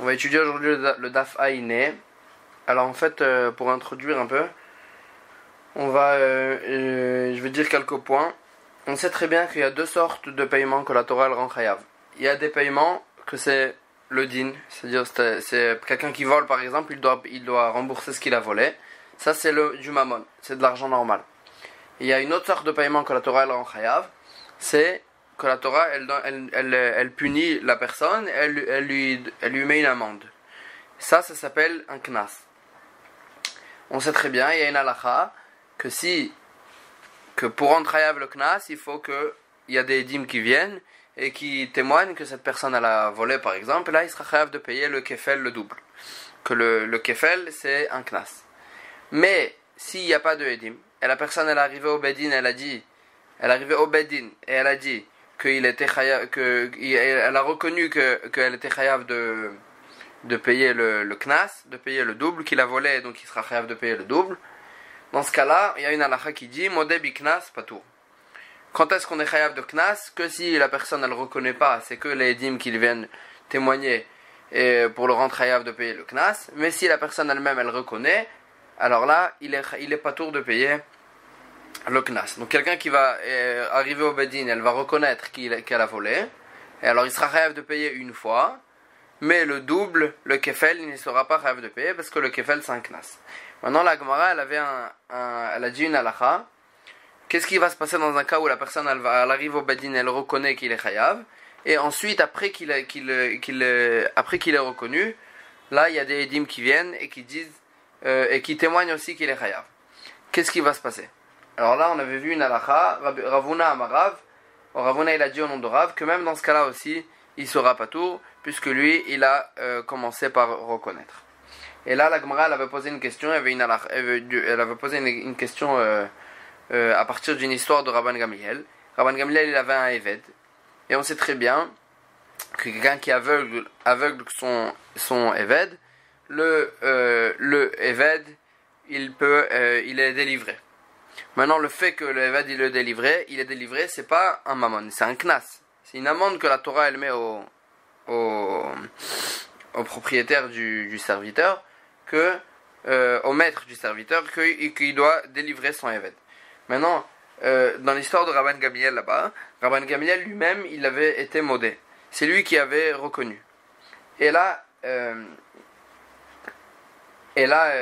On va étudier aujourd'hui le, Daf Aïné. Alors en fait, euh, pour introduire un peu, on va, euh, euh, je vais dire quelques points. On sait très bien qu'il y a deux sortes de paiements que la Torah rend chayav. Il y a des paiements que c'est le din, c'est-à-dire c'est quelqu'un qui vole par exemple, il doit, il doit rembourser ce qu'il a volé. Ça c'est du mammon, c'est de l'argent normal. Il y a une autre sorte de paiement que la Torah rend chayav, c'est que la Torah, elle, elle, elle, punit la personne, elle, elle, lui, elle lui met une amende. Ça, ça s'appelle un knas. On sait très bien, il y a une halakha, que si, que pour rendre le knas, il faut qu'il y a des dîmes qui viennent et qui témoignent que cette personne elle a volé par exemple, là il sera chayav de payer le kefel le double. Que le, le kefel c'est un knas. Mais s'il n'y a pas de edim, et la personne elle est arrivée au bedin, elle a dit, elle est arrivée au bedin et elle a dit, qu'il était elle a reconnu que qu'elle était chayav de de payer le, le knas, de payer le double qu'il a volé, donc il sera chayav de payer le double. Dans ce cas-là, il y a une halakha qui dit modeb knas tout. Quand est-ce qu'on est chayav de knas? Que si la personne elle reconnaît pas, c'est que les dîmes qu'ils viennent témoigner et pour le rendre chayav de payer le knas. Mais si la personne elle-même elle reconnaît, alors là il est il est pas tour de payer le knas. Donc quelqu'un qui va euh, arriver au bedin, elle va reconnaître qu'elle a volé. Et alors il sera rêve de payer une fois. Mais le double, le kefel, il ne sera pas rêve de payer parce que le kefel c'est un knas. Maintenant la Gemara, elle avait un, elle a dit une halakha. Qu'est-ce qui va se passer dans un cas où la personne elle, va, elle arrive au bedin, elle reconnaît qu'il est chayav. Et ensuite, après qu'il qu'il qu'il après qu'il est reconnu, là il y a des édimes qui viennent et qui disent euh, et qui témoignent aussi qu'il est chayav. Qu'est-ce qui va se passer? Alors là, on avait vu une halakha, Ravuna Amarav, Ravuna il a dit au nom de Rav que même dans ce cas-là aussi, il sera pas tour, puisque lui, il a euh, commencé par reconnaître. Et là, la Gemara, elle avait posé une question, elle avait, une elle avait posé une, question euh, euh, à partir d'une histoire de Rabban Gamliel. Rabban Gamliel, il avait un Eved. Et on sait très bien que quelqu'un qui aveugle, aveugle son, son Eved, le, le Eved, il, peut, il est délivré. Maintenant, le fait que le Eved il le délivré, il est délivré, c'est pas un mammon, c'est un knas. C'est une amende que la Torah elle met au, au, propriétaire du, serviteur, que, euh, au maître du serviteur, qu'il doit délivrer son Eved. Maintenant, euh, dans l'histoire de Rabban Gamliel là-bas, Rabban Gamliel lui-même, il avait été modé. C'est lui qui avait reconnu. Et là, euh, et là,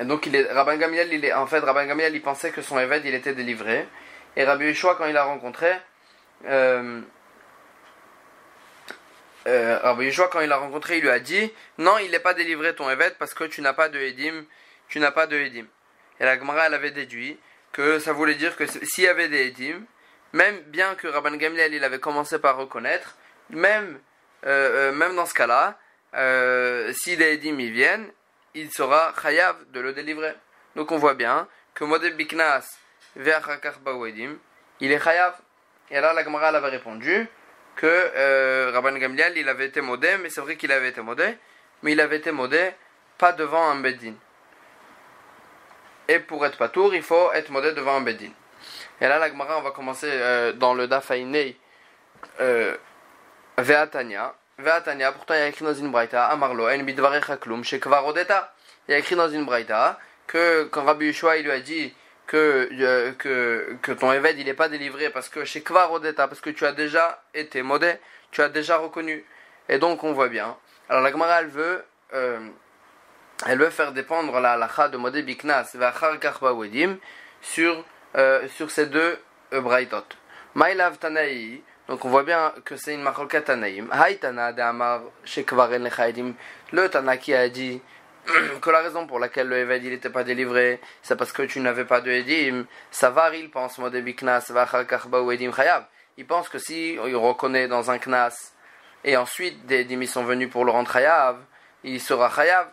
et donc il est, Rabban Gamliel, il est, en fait, Rabban Gamliel, il pensait que son évêque, il était délivré. Et Rabbi Yeshua, quand il l'a rencontré, euh, euh, Rabbi Yeshua, quand il l'a rencontré, il lui a dit, non, il n'est pas délivré ton évêque parce que tu n'as pas de Edim, tu n'as pas de Edim. Et la Gemara, elle avait déduit que ça voulait dire que s'il y avait des Edim, même bien que Rabban Gamliel, il avait commencé par reconnaître, même, euh, euh même dans ce cas-là, euh, si les Edim y viennent, il sera chayav de le délivrer. Donc on voit bien que model biknas bawedim, il est chayav. Et là, la Gemara avait répondu que euh, Rabban Gamliel, il avait été modé, mais c'est vrai qu'il avait été modé, mais il avait été modé pas devant un beddin. Et pour être patour, il faut être modé devant un beddin. Et là, la Gemara, on va commencer euh, dans le Dafainei euh, Veatania. Ve'atania, pourtant il y a écrit dans une braïta, Amarlo, en bidvarecha klum, shekvar odeta. Il y a écrit dans une braïta que quand Rabbi Yeshua lui a dit que, euh, que, que ton évêque il n'est pas délivré parce que chez odeta, parce que tu as déjà été modé, tu as déjà reconnu. Et donc on voit bien. Alors la Gemara elle veut, euh, elle veut faire dépendre la halakha de modé biknas sur, euh, sur ces deux euh, braïtot. Maïlav tanaï, donc on voit bien que c'est une marolka Tanaïm. Haïtana de Amar Shekvaren Le Tana qui a dit que la raison pour laquelle le Eved il n'était pas délivré, c'est parce que tu n'avais pas de Edim. Savar il pense ou Edim Chayav. Il pense que si il reconnaît dans un Knas et ensuite des Edim sont venus pour le rendre Chayav, il sera Chayav.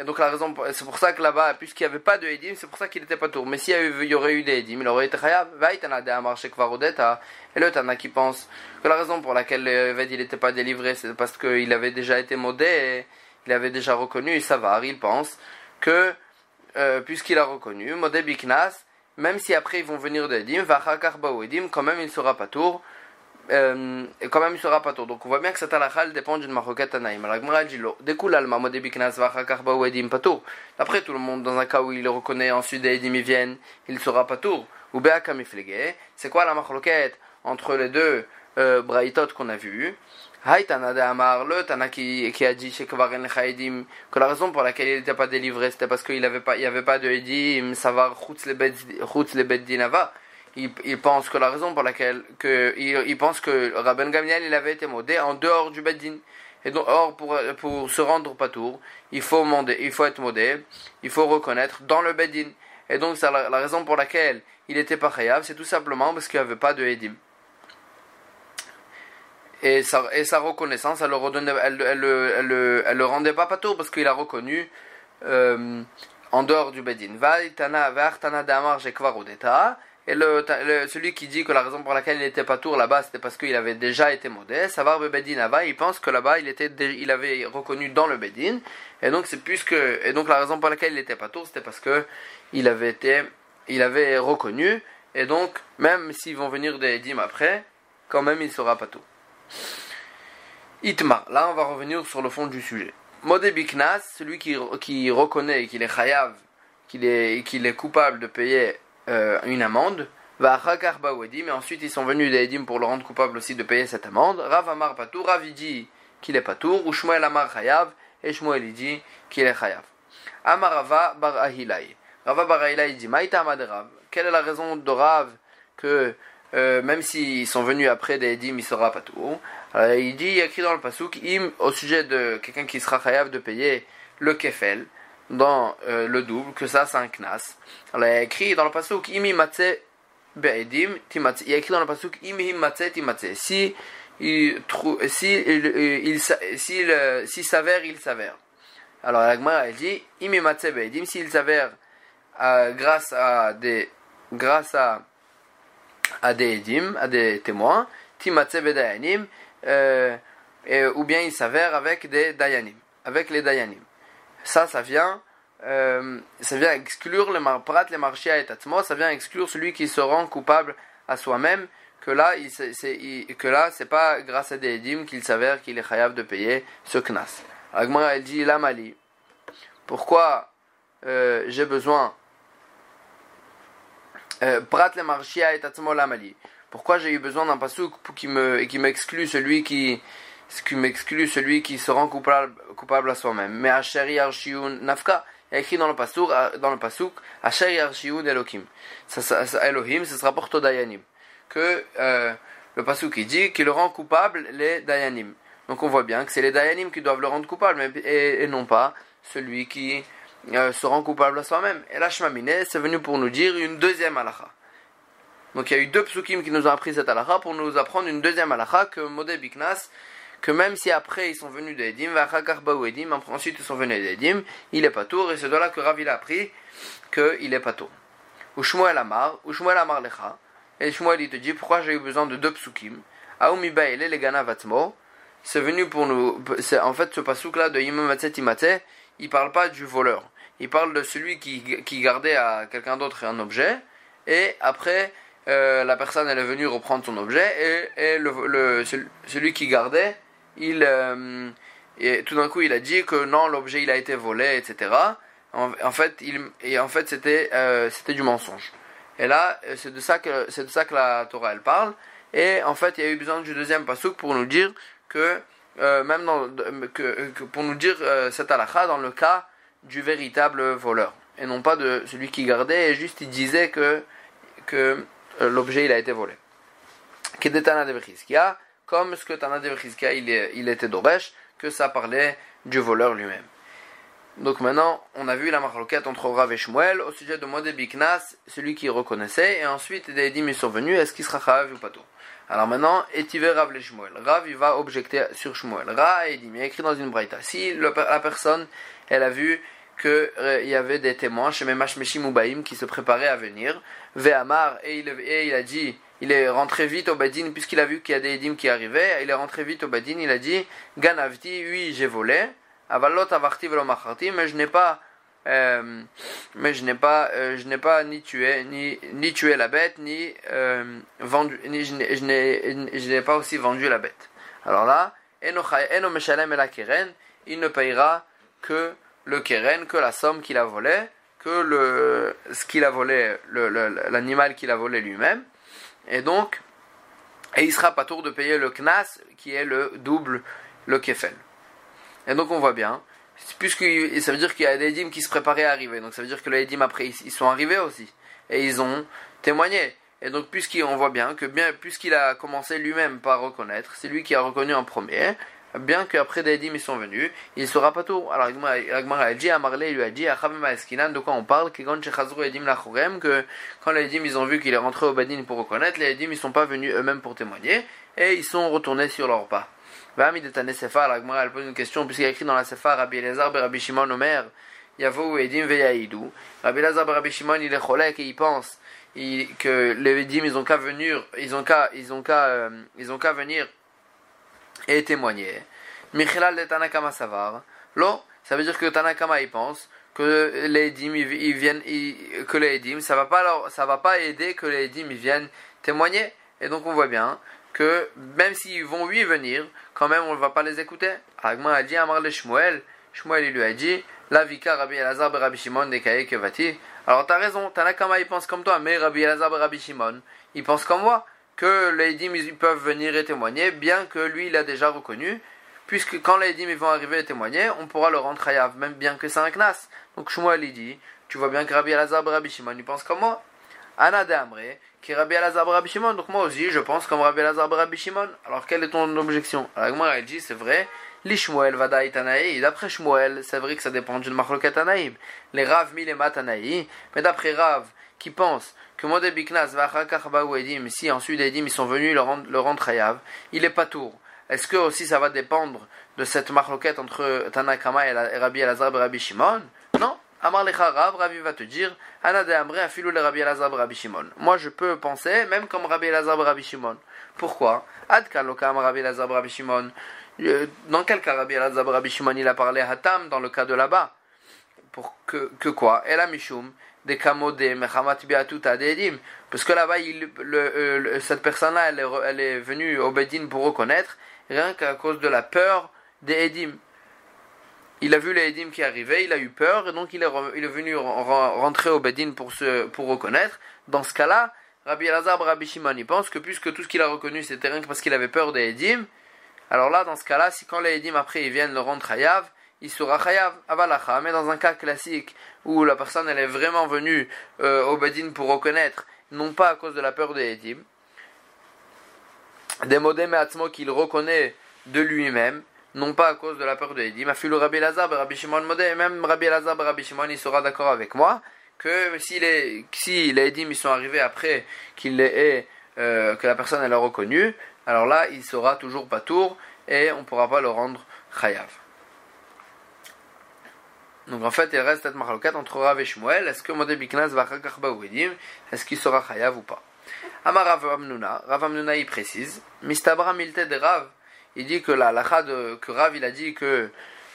Et donc la raison, c'est pour ça que là-bas, puisqu'il n'y avait pas de Edim, c'est pour ça qu'il n'était pas tour. Mais s'il y, aurait eu des Edim, il aurait été Chayav. Et le Tana qui pense que la raison pour laquelle le Ved il n'était pas délivré, c'est parce qu'il avait déjà été modé, il avait déjà reconnu, et va, il pense que, euh, puisqu'il a reconnu, modé Biknas, même si après ils vont venir de Edim, Edim, quand même il sera pas tour, euh, quand même il sera pas tôt. Donc on voit bien que cette halakha dépend d'une maroquette anaïm. Alors Gmara dit Découle alma modebiknas vachakar wedim pato. Après tout le monde, dans un cas où il le reconnaît, ensuite des edim viennent, il sera pas tôt. Ou beakamiflege. C'est quoi la maroquette entre les deux euh, qu'on a vu Haïtana de Amar, le Tana qui, qui a dit chez Kvaren que la raison pour laquelle il n'était pas délivré c'était parce qu'il n'y avait, pas, il avait pas de Edim, savoir Chutz le Beddinava il, pense que la raison pour laquelle que, il, pense que Rabben Gamliel il avait été modé en dehors du Beddin. Et donc, or, pour, pour se rendre patour, il faut, il faut être modé, il faut reconnaître dans le Beddin. Et donc, c'est la, raison pour laquelle il était pas khayab, c'est tout simplement parce qu'il avait pas de Edim. Et sa, et sa reconnaissance, elle le, le rendait pas patour parce qu'il a reconnu euh, en dehors du Beddin. Va, itana, va, damar, et celui qui dit que la raison pour laquelle il n'était pas tour là-bas, c'était parce qu'il avait déjà été modeste, Savar Bedin là-bas, il pense que là-bas, il, il avait reconnu dans le Bedin. Et donc, c'est puisque, et donc la raison pour laquelle il n'était pas tour, c'était parce que il avait été, il avait reconnu. Et donc, même s'ils vont venir des Edim après, quand même, il sera pas tour. Itma, là, on va revenir sur le fond du sujet. Modé Biknas, celui qui, qui reconnaît qu'il est chayav, qu'il est, qu'il est coupable de payer euh, une amende. Va mais ensuite ils sont venus des Edim pour le rendre coupable aussi de payer cette amende. Rav Amar Patour, Rav dit qu'il est Patour, ou Shmuel Amar Chayav, et Shmuel dit qu'il est Chayav. Amarava Bar Ahilai. Rava Bar dit Maïta Rav. Quelle est la raison de Rav que euh, même s'ils sont venus après des Edim, il sera Patour? Il dit, il y a écrit dans le Pasuk, im, au sujet de quelqu'un qui sera Chayav de payer le Kefel dans euh, le double, que ça c'est un knas. Alors il y a écrit dans le pasuk imi matze be'edim timatze. Il y a écrit dans le pasuk imi matze timatze. Si il trouve, si il, il, s'il euh, si s'avère, il s'avère. Alors la Gemara elle dit imi matze be'edim s'il s'avère euh, grâce à des grâce à à des edim, à des témoins, timatze be'dayanim, euh, ou bien il s'avère avec des dayanim, avec les dayanim ça, ça vient, euh, ça vient exclure le marprat, le marchia et tatsmo, ça vient exclure celui qui se rend coupable à soi-même, que là, que là, c'est pas grâce à des dîmes qu'il s'avère qu'il est chayav de payer ce knas. Agma, elle dit, la mali, pourquoi euh, j'ai besoin, euh, prat le marchia et tatsmo la mali, pourquoi j'ai eu besoin d'un pasouk qui me, qui m'exclut celui qui, ce qui m'exclut celui qui se rend coupable, coupable à soi-même. Mais Asheri Arshiun Nafka, il a écrit dans le pasuk, dans le pasuk, Asheri Arshiun Elohim. Elohim, ce sera pour Dayanim. Que euh, le pasuk il dit qu'il rend coupable les Dayanim. Donc on voit bien que c'est les Dayanim qui doivent le rendre coupable, et, non pas celui qui euh, se rend coupable à soi-même. Et la Shmamine, c'est venu pour nous dire une deuxième halakha. Donc il y a eu deux psukim qui nous ont appris cette halakha pour nous apprendre une deuxième halakha que Modé Biknas que même si après ils sont venus de Edim, ensuite ils sont venus d'Edim, il est pas tour, et c'est de là que Rav il a appris qu'il est pas tour. Ou Shmuel Amar, ou Amar Lecha, et Shmuel il te dit pourquoi j'ai eu besoin de deux psukim? Aoumi Baile le Gana Vatmo, c'est venu pour nous. En fait, ce pasouk là de Imam Imate, il parle pas du voleur. Il parle de celui qui, qui gardait à quelqu'un d'autre un objet, et après. Euh, la personne elle est venue reprendre son objet et, et le, celui qui gardait il, euh, et tout d'un coup, il a dit que non, l'objet il a été volé, etc. En, fait, il, et en fait, c'était euh, c'était du mensonge. Et là, c'est de ça que c'est de ça que la Torah elle parle. Et en fait, il y a eu besoin du deuxième pasuk pour nous dire que euh, même dans, que, pour nous dire cette halakha dans le cas du véritable voleur et non pas de celui qui gardait et juste il disait que que l'objet il a été volé. Kedetana de a comme ce que Tana de il, il était d'Oresh, que ça parlait du voleur lui-même. Donc maintenant, on a vu la marloquette entre Rav et Shmuel au sujet de Modé Biknas, celui qui reconnaissait, et ensuite des sont venus, est-ce qu'il sera Chav ou pas tout Alors maintenant, Etivé Rav le Shmuel. Rav, il va objecter sur Shmuel. Ra et Edim, il écrit dans une braïta. Si la personne, elle a vu qu'il euh, y avait des témoins chez Memash Meshim Ubaim qui se préparaient à venir, Ve'amar, et et il a dit, il est rentré vite au Badin, puisqu'il a vu qu'il y a des Edim qui arrivaient, il est rentré vite au Badin, il a dit Ganavti, oui, j'ai volé, Avalot avarti velo mais je n'ai pas euh, mais je n'ai pas, euh, je n'ai pas ni tué, ni, ni tué la bête, ni euh, vendu, ni je n'ai, je n'ai, pas aussi vendu la bête. Alors là, il ne payera que le keren, que la somme qu'il a volée, que le, ce qu'il a volé, l'animal qu'il a volé lui-même, et donc, et il sera pas tour de payer le knas, qui est le double, le kefel. Et donc on voit bien puisque ça veut dire qu'il y a des dîmes qui se préparaient à arriver. Donc ça veut dire que les dîmes après ils sont arrivés aussi et ils ont témoigné. Et donc puisqu'on voit bien que bien puisqu'il a commencé lui-même par reconnaître, c'est lui qui a reconnu en premier. Bien qu'après dîmes ils sont venus, il sera pas tout. Alors Agmar a dit, Amarle lui a dit, de quoi on parle, que quand les dîmes ils ont vu qu'il est rentré au Badin pour reconnaître, les dîmes ils sont pas venus eux-mêmes pour témoigner et ils sont retournés sur leur pas. Vami de Tane Sephar, la Gemara elle pose une question, puisqu'il y a écrit dans la Sephar, Rabbi Elazar, Rabbi Shimon, Omer, Yavo Edim Veyaidou. Rabbi Elazar, Rabbi Shimon, il est cholek et il pense que les Edim, ils ont qu'à venir, ils ont qu'à, ils ont qu'à, euh, ils ont qu'à venir et témoigner. Michilal de Tanakama Savar. Lo, ça veut dire que Tanakama, il pense que les Edim, ils, viennent, que les ça va pas leur, ça va pas aider que les Edim, ils viennent témoigner. Et donc on voit bien que même s'ils vont lui venir, quand même on ne va pas les écouter. Agma a dit Amar le Shmuel, Shmuel lui a dit La vika Rabbi Elazar Rabbi Shimon de Kevati. Alors t'as raison, Tanakama il pense comme toi, mais Rabbi Elazar Rabbi Shimon, il pense comme moi, que les ils peuvent venir et témoigner, bien que lui il a déjà reconnu, puisque quand les ils vont arriver et témoigner, on pourra le rendre hayav, même bien que c'est un knas. Donc Shmuel il dit, tu vois bien que Rabbi Elazar Rabbi Shimon il pense comme moi. Anna de Amre, qui Rabbi Elazar Rabbi Shimon. Donc moi aussi, je pense comme Rabbi Elazar Rabbi Shimon. Alors quelle est ton objection? Alors elle dit, c'est vrai, l'Ishmuel Vadaï Tanaï. D'après Shmuel, c'est vrai que ça dépend d'une marloquette Tanaïm. Les Rav Milema Tanaï. Mais d'après Rav, qui pense que Modé Biknas Vachakach Edim, si ensuite Edim ils sont venus le rendre, le il est pas tour. Est-ce que aussi ça va dépendre de cette marloquette entre Tanakama et Rabbi Elazar Rabbi Shimon? Non Amar Rav, Rabbi va te dire, Ana de Amre afilou le Rabbi Elazar Rabbi Shimon. Moi je peux penser, même comme Rabbi Elazar Rabbi Shimon. Pourquoi? Ad kalokam Rabbi Elazar Rabbi Shimon. Euh, dans quel cas Rabbi Elazar Rabbi Shimon il a parlé à Tam dans le cas de là-bas? Pour que, que quoi? El Mishum de Kamode Mechamat Beatut Adedim. Parce que là-bas, cette personne-là, elle, est venue au Bedin pour reconnaître, rien qu'à cause de la peur des Edim il a vu les Edim qui arrivaient, il a eu peur, et donc il est, il est venu rentrer au Bedin pour, se, pour reconnaître. Dans ce cas-là, Rabbi Elazar, Rabbi Shimon, il pense que puisque tout ce qu'il a reconnu c'était rien que parce qu'il avait peur des Edim, alors là, dans ce cas-là, si quand les Edim après ils viennent le rendre Hayav, il sera Chayav, Avalacha. Mais dans un cas classique où la personne elle est vraiment venue euh, au Bedin pour reconnaître, non pas à cause de la peur des Edim, des modem et qu'il reconnaît de lui-même, non pas à cause de la peur de Edim. Afilu Rabbi Lazar, Rabbi Shimon Modé, même Rabbi Lazar, Rabbi Shimon, il sera d'accord avec moi que si les, si les sont arrivés après qu'il les euh, que la personne elle a reconnu, alors là il sera toujours pas tour et on ne pourra pas le rendre chayav. Donc en fait il reste cette marloquette entre Rav et Shmuel, est-ce que Modé Biknas va Edim, est-ce qu'il sera chayav ou pas? Amar Rav Amnuna, Rav Amnuna il précise, Mistabra Milte de Rav, il dit que Rav il a dit que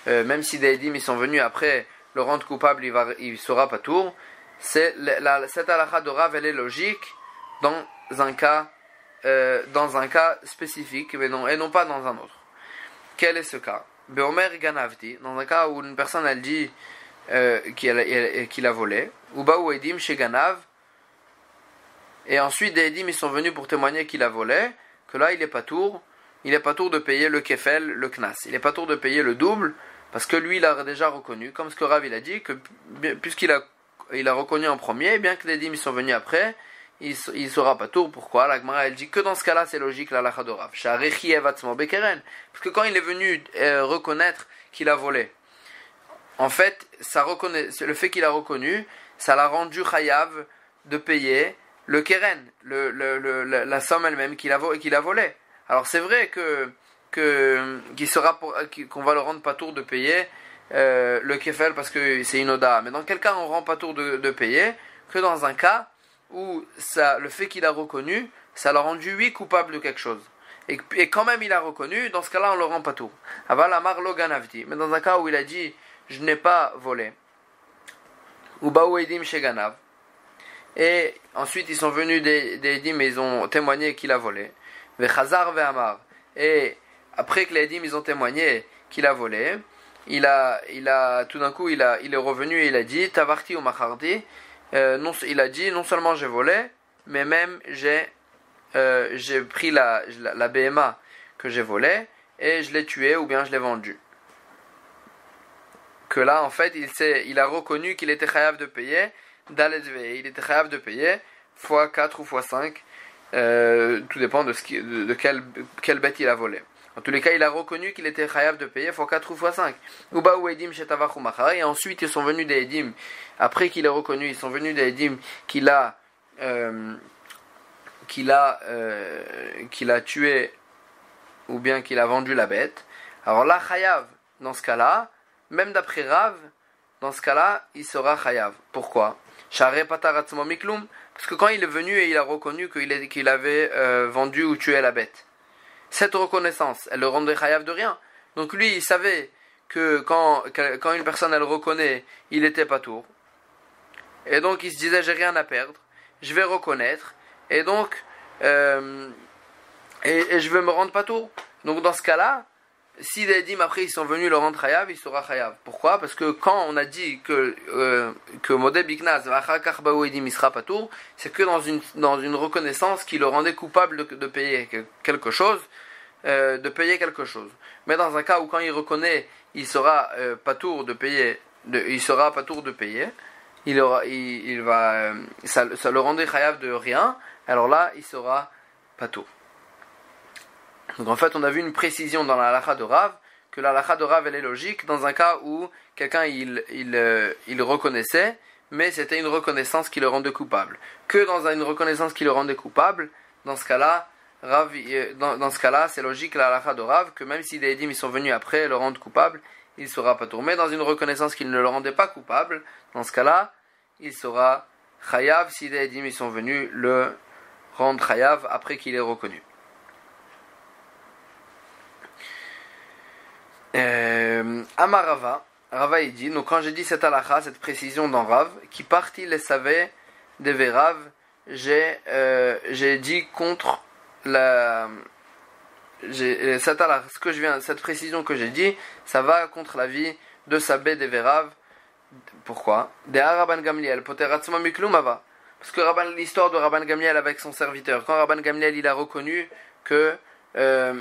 euh, même si des édimes ils sont venus après le rendre coupable il va il sera pas tour. C'est la, cette halakha de Rav elle est logique dans un cas euh, dans un cas spécifique mais non, et non pas dans un autre. Quel est ce cas? Beomer Ganavti dans un cas où une personne elle dit euh, qu'il a, volé ou ou Edim chez Ganav et ensuite des Edim ils sont venus pour témoigner qu'il a volé que là il est pas tour il n'est pas tour de payer le kefel, le knas. Il n'est pas tour de payer le double, parce que lui, il a déjà reconnu, comme ce que Rav il a dit, que puisqu'il a, il a reconnu en premier, bien que les dîmes sont venus après, il ne sera pas tour. Pourquoi? La Gemara, elle dit que dans ce cas-là, c'est logique, la lacha de. Parce que quand il est venu euh, reconnaître qu'il a volé, en fait, ça reconnaît, le fait qu'il a reconnu, ça l'a rendu chayav de payer le keren, la somme elle-même qu'il a, volé. Alors c'est vrai que qu'il sera qu'on va le rendre pas tour de payer euh, le kefel parce que c'est une. Mais dans quel cas on rend pas tour de payer que dans un cas où ça, le fait qu'il a reconnu, ça l'a rendu lui coupable de quelque chose. Et, quand même il a reconnu, dans ce cas-là on le rend pas tour. Aval amar ganavti. Mais dans un cas où il a dit je n'ai pas volé. ou Edim Sheganav. Et ensuite ils sont venus des, des Edim et ils ont témoigné qu'il a volé. Vechazar Ve'amar. Et après que les Edim ils ont témoigné qu'il a volé, il a, il a, tout d'un coup, il, a, il est revenu et il a dit, Tavarti ou Machardi, euh, non, il a dit, non seulement j'ai volé, mais même j'ai, euh, pris la, la, BMA que j'ai volée et je l'ai tué ou bien je l'ai vendu. Que là, en fait, il, il a reconnu qu'il était chayav de payer, il était chayav de payer, fois 4 ou fois 5, euh, tout dépend de, ce qui, de, quelle bête il a volé. En tous les cas, il a reconnu qu'il était chayav de payer fois 4 ou fois 5. Et ensuite, ils sont venus des Edim. Après qu'il ait reconnu, ils sont venus des Edim qu'il a, euh, qu'il a, euh, qu'il a tué ou bien qu'il a vendu la bête. Alors là, chayav, dans ce cas-là, même d'après Rav, dans ce cas-là, il sera chayav. Pourquoi? Parce que quand il est venu et il a reconnu qu'il avait euh, vendu ou tué la bête cette reconnaissance, elle le rendrait chayav de rien. Donc lui, il savait que quand, quand une personne elle reconnaît, il était pas tour. Et donc il se disait j'ai rien à perdre, je vais reconnaître, et donc euh, et, je vais me rendre pas tour. Donc dans ce cas-là, si les dîmes après ils sont venus le rendre chayav, il sera chayav. Pourquoi? Parce que quand on a dit que euh, que Modé Biknaz il sera pas tour, c'est que dans une dans une reconnaissance qui le rendait coupable de payer quelque chose. Euh, de payer quelque chose. Mais dans un cas où quand il reconnaît, il sera euh, pas tour de payer, il sera pas tour de payer, il aura, il, va, euh, ça, le rendrait chayav de rien. Alors là, il sera pas tour. Donc en fait, on a vu une précision dans la lacha de Rav que la lacha de Rav elle est logique dans un cas où quelqu'un il, il, il reconnaissait, mais c'était une reconnaissance qui le rendait coupable. Que dans une reconnaissance qui le rendait coupable, dans ce cas-là, Dans, ce cas-là, c'est logique la halakha de Rav que même si les ils sont venus après le rendre coupable, il sera pas tourné. Dans une reconnaissance qu'il ne le rendait pas coupable, dans ce cas-là, il sera chayav si les ils sont venus le rendre chayav après qu'il est reconnu. Euh, Amarava, Rava il dit, donc quand j'ai dit cette halakha, cette précision dans Rav, qui partit les savait des Vérav, j'ai euh, dit contre la, cette, ce que je viens, cette précision que j'ai dit, ça va contre la vie de Sabé des Vérav. Pourquoi? Des Rabban Gamliel, Parce que l'histoire de Rabban Gamliel avec son serviteur, quand Rabban Gamliel il a reconnu que euh,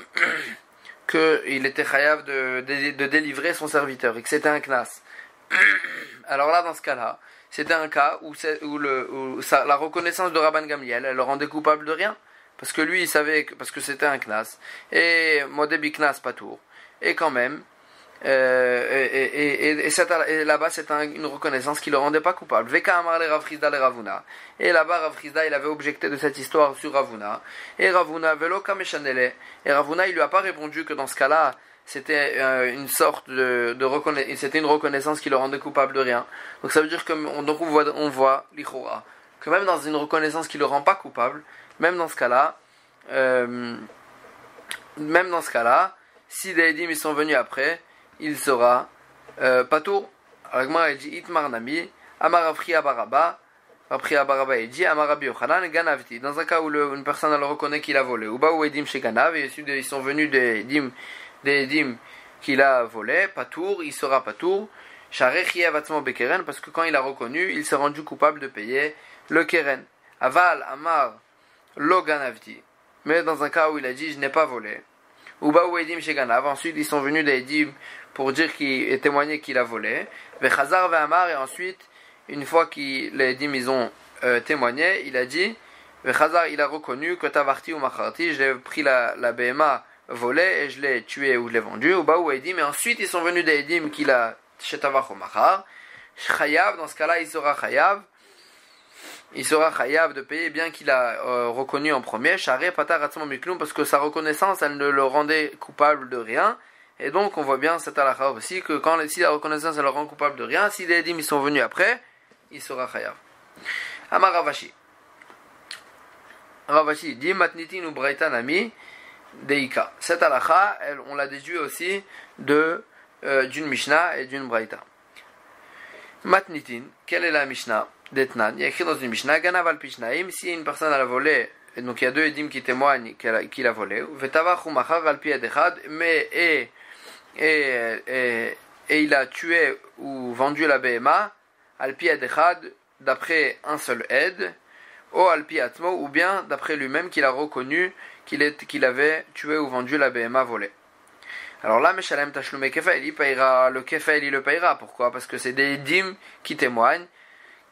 qu'il était chayav de, de, délivrer son serviteur et que c'était un knas. Alors là, dans ce cas-là, c'était un cas où la reconnaissance de Rabban Gamliel, elle le rendait coupable de rien. Parce que lui, il savait que, parce que c'était un knas. Et Modebi knas tour. Et quand même, euh, et, là-bas, c'est une reconnaissance qui le rendait pas coupable. Veka Amar le Ravrizda le Ravuna. Et là-bas, Ravrizda, il avait objecté de cette histoire sur Ravuna. Et Ravuna, Velo Kameshanele. Et Ravuna, il lui a pas répondu que dans ce cas-là, c'était euh, une sorte de, reconnaissance, c'était une reconnaissance qui le rendait coupable de rien. Donc ça veut dire que donc on voit, on que même dans une reconnaissance qui le rend pas coupable, même dans ce cas-là, euh, même dans ce cas-là, si des Edim ils sont venus après, il sera euh, patour. Alors il dit Itmar Nami, Amarafri Abaraba, Après Abaraba il dit Amarabi Yochanan Ganavti. Dans un cas où le, une personne elle reconnaît qu'il a volé, ou ou Edim chez Ganav, et ils sont venus des Edim, des Edim qu'il a volé, patour, il sera patour. Bekeren, parce que quand il a reconnu, il s'est rendu coupable de payer le Keren. Aval, Amar, Loganavti. Mais dans un cas où il a dit je n'ai pas volé. Ou Edim chez Ganav. Ensuite ils sont venus d'Edim pour dire qu'il et témoigner qu'il a volé. Vechazar Amar et ensuite une fois que les Edim ils ont euh, témoigné, il a dit Vechazar il a reconnu que Tavarti ou Macharti, j'ai pris la, la BMA volée et je l'ai tué ou je l'ai vendu. Ou Edim et ensuite ils sont venus d'Edim qu'il a chez Tavar ou Machar. Chayav, dans ce cas-là il sera Chayav il sera chayav de payer bien qu'il a euh, reconnu en premier, parce que sa reconnaissance, elle ne le rendait coupable de rien. Et donc, on voit bien cette halakha aussi que quand si la reconnaissance, elle le rend coupable de rien, si les dîmes sont venus après, il sera chayav. Amar Ravashi. Dit Matnitin ou Braitanami Deika. Cette halakha, on l'a déduit aussi de euh, d'une Mishnah et d'une Braita. Matnitin, quelle est la Mishnah? d'Etnan Il y a écrit dans une Mishnah, Ganav al Pishnaim, si une personne a volé, donc il y a deux édimes qui témoignent qu'il a, volé, Vetavach Machar al mais et, et, et, et, il a tué ou vendu la BMA, al Echad, d'après un seul aide, ou al Atmo, ou bien d'après lui-même qu'il a reconnu qu'il qu'il avait tué ou vendu la BMA volée. Alors là, Meshalem Tashlume Kefel, il payera le Kefel, il le payera. Pourquoi? Parce que c'est des dîmes qui témoignent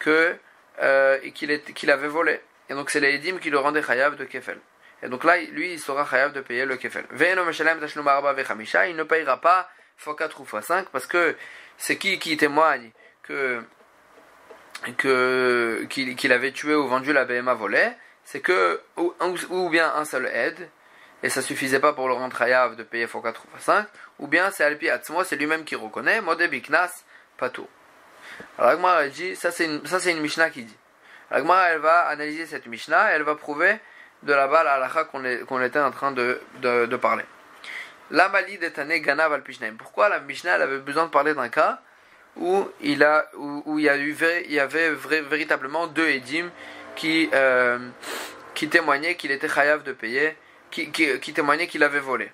que euh, qu'il avait volé. Et donc c'est les dîmes qui le rendaient chayav de Kefel. Et donc là, lui, il sera chayav de payer le Kefel. Il ne payera pas fois 4 ou fois 5 parce que c'est qui qui témoigne que qu'il avait tué ou vendu la BMA volée, c'est que ou, bien un seul aide, et ça suffisait pas pour le rendre hayav de payer x4 ou x5, ou bien c'est Alpi Atzmo, c'est lui-même qui reconnaît, Modé Biknas, tout. Alors Agmar dit, ça c'est une, une Mishnah qui dit. Agmar elle va analyser cette Mishnah, elle va prouver de à la qu'on était en train de, de, parler. La Mali d'Etane Ganav al Pourquoi la Mishnah elle avait besoin de parler d'un cas où il, a, où, il, y, a eu, il y avait véritablement deux édimes qui, euh, qui témoignaient qu'il était chayav de payer qui, qui, témoignait qu'il avait volé.